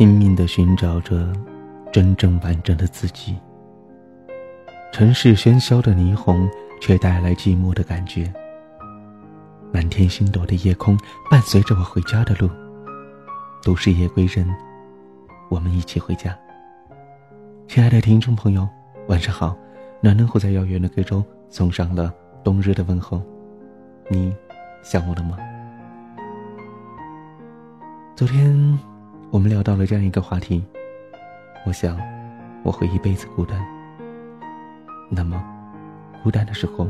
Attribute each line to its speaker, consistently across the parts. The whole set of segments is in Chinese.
Speaker 1: 拼命的寻找着真正完整的自己。城市喧嚣的霓虹，却带来寂寞的感觉。满天星斗的夜空，伴随着我回家的路。都市夜归人，我们一起回家。亲爱的听众朋友，晚上好！暖暖虎在遥远的贵州送上了冬日的问候。你想我了吗？昨天我们聊到了这样一个话题，我想我会一辈子孤单。那么，孤单的时候，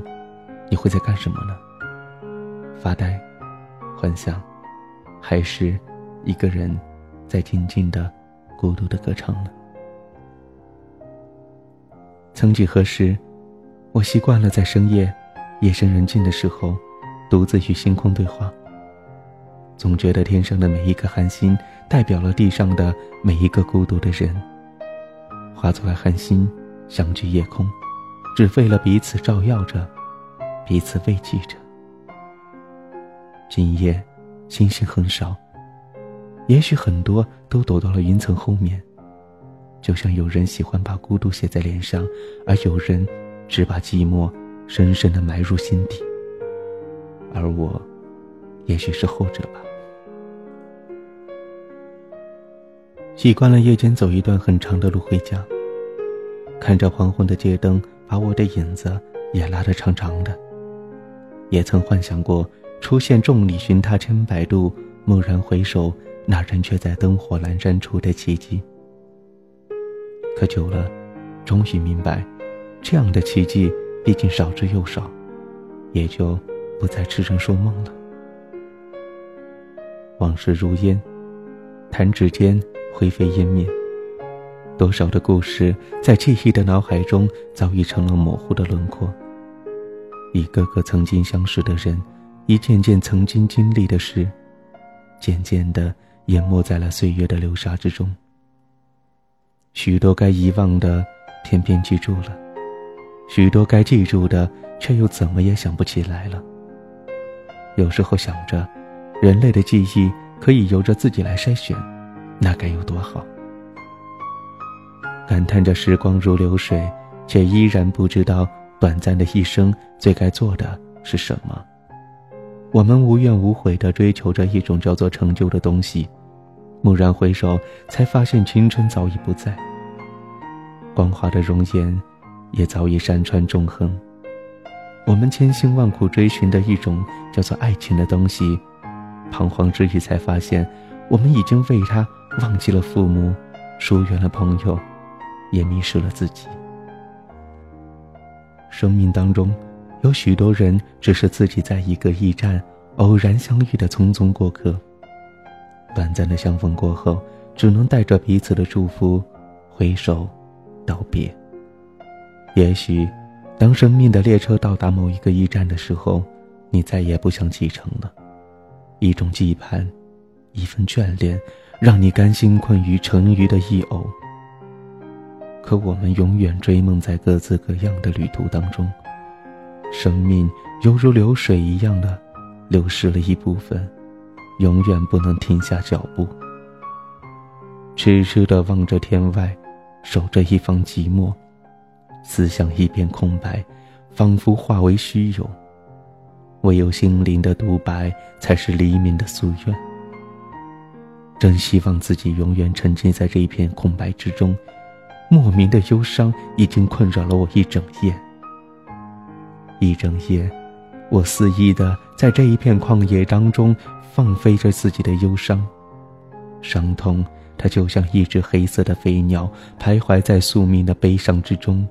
Speaker 1: 你会在干什么呢？发呆、幻想，还是一个人在静静的、孤独的歌唱呢？曾几何时，我习惯了在深夜、夜深人静的时候，独自与星空对话。总觉得天上的每一颗寒星，代表了地上的每一个孤独的人。化作了寒星，相聚夜空。只为了彼此照耀着，彼此慰藉着。今夜，星星很少，也许很多都躲到了云层后面。就像有人喜欢把孤独写在脸上，而有人只把寂寞深深的埋入心底。而我，也许是后者吧。习惯了夜间走一段很长的路回家，看着黄昏的街灯。把我的影子也拉得长长的，也曾幻想过出现“众里寻他千百度，蓦然回首，那人却在灯火阑珊处”的奇迹。可久了，终于明白，这样的奇迹毕竟少之又少，也就不再痴人说梦了。往事如烟，弹指间灰飞烟灭。多少的故事在记忆的脑海中早已成了模糊的轮廓。一个个曾经相识的人，一件件曾经经历的事，渐渐的淹没在了岁月的流沙之中。许多该遗忘的，偏偏记住了；许多该记住的，却又怎么也想不起来了。有时候想着，人类的记忆可以由着自己来筛选，那该有多好。感叹着时光如流水，却依然不知道短暂的一生最该做的是什么。我们无怨无悔地追求着一种叫做成就的东西，蓦然回首，才发现青春早已不在，光滑的容颜也早已山川纵横。我们千辛万苦追寻的一种叫做爱情的东西，彷徨之余才发现，我们已经为他忘记了父母，疏远了朋友。也迷失了自己。生命当中，有许多人只是自己在一个驿站偶然相遇的匆匆过客。短暂的相逢过后，只能带着彼此的祝福，挥手道别。也许，当生命的列车到达某一个驿站的时候，你再也不想启程了。一种羁绊，一份眷恋，让你甘心困于成鱼的一偶。可我们永远追梦在各自各样的旅途当中，生命犹如流水一样的流失了一部分，永远不能停下脚步。痴痴的望着天外，守着一方寂寞，思想一片空白，仿佛化为虚有。唯有心灵的独白，才是黎明的夙愿。真希望自己永远沉浸在这一片空白之中。莫名的忧伤已经困扰了我一整夜。一整夜，我肆意的在这一片旷野当中放飞着自己的忧伤，伤痛它就像一只黑色的飞鸟，徘徊在宿命的悲伤之中，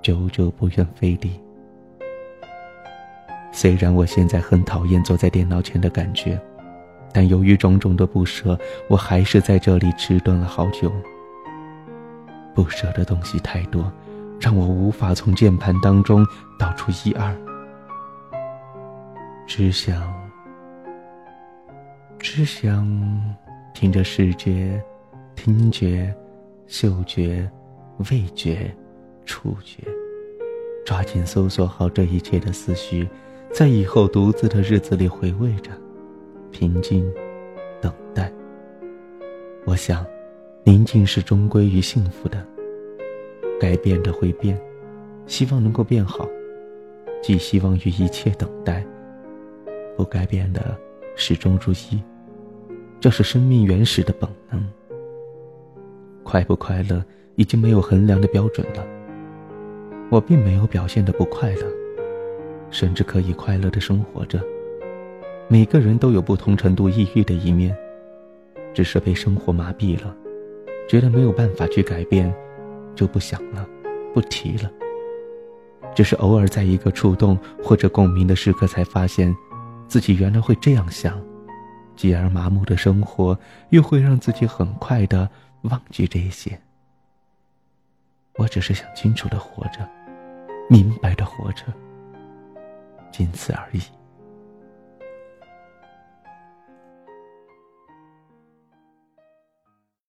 Speaker 1: 久久不愿飞离。虽然我现在很讨厌坐在电脑前的感觉，但由于种种的不舍，我还是在这里迟钝了好久。不舍的东西太多，让我无法从键盘当中导出一二。只想，只想听着视觉、听觉、嗅觉、味觉、触觉，抓紧搜索好这一切的思绪，在以后独自的日子里回味着，平静，等待。我想。宁静是终归于幸福的。该变的会变，希望能够变好，寄希望于一切等待。不该变的，始终如一，这是生命原始的本能。快不快乐已经没有衡量的标准了。我并没有表现的不快乐，甚至可以快乐的生活着。每个人都有不同程度抑郁的一面，只是被生活麻痹了，觉得没有办法去改变，就不想了，不提了。只是偶尔在一个触动或者共鸣的时刻，才发现，自己原来会这样想，继而麻木的生活又会让自己很快的忘记这些。我只是想清楚的活着，明白的活着，仅此而已。